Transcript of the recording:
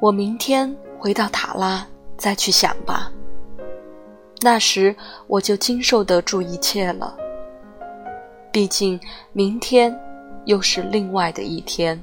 我明天回到塔拉再去想吧。那时我就经受得住一切了毕竟明天又是另外的一天。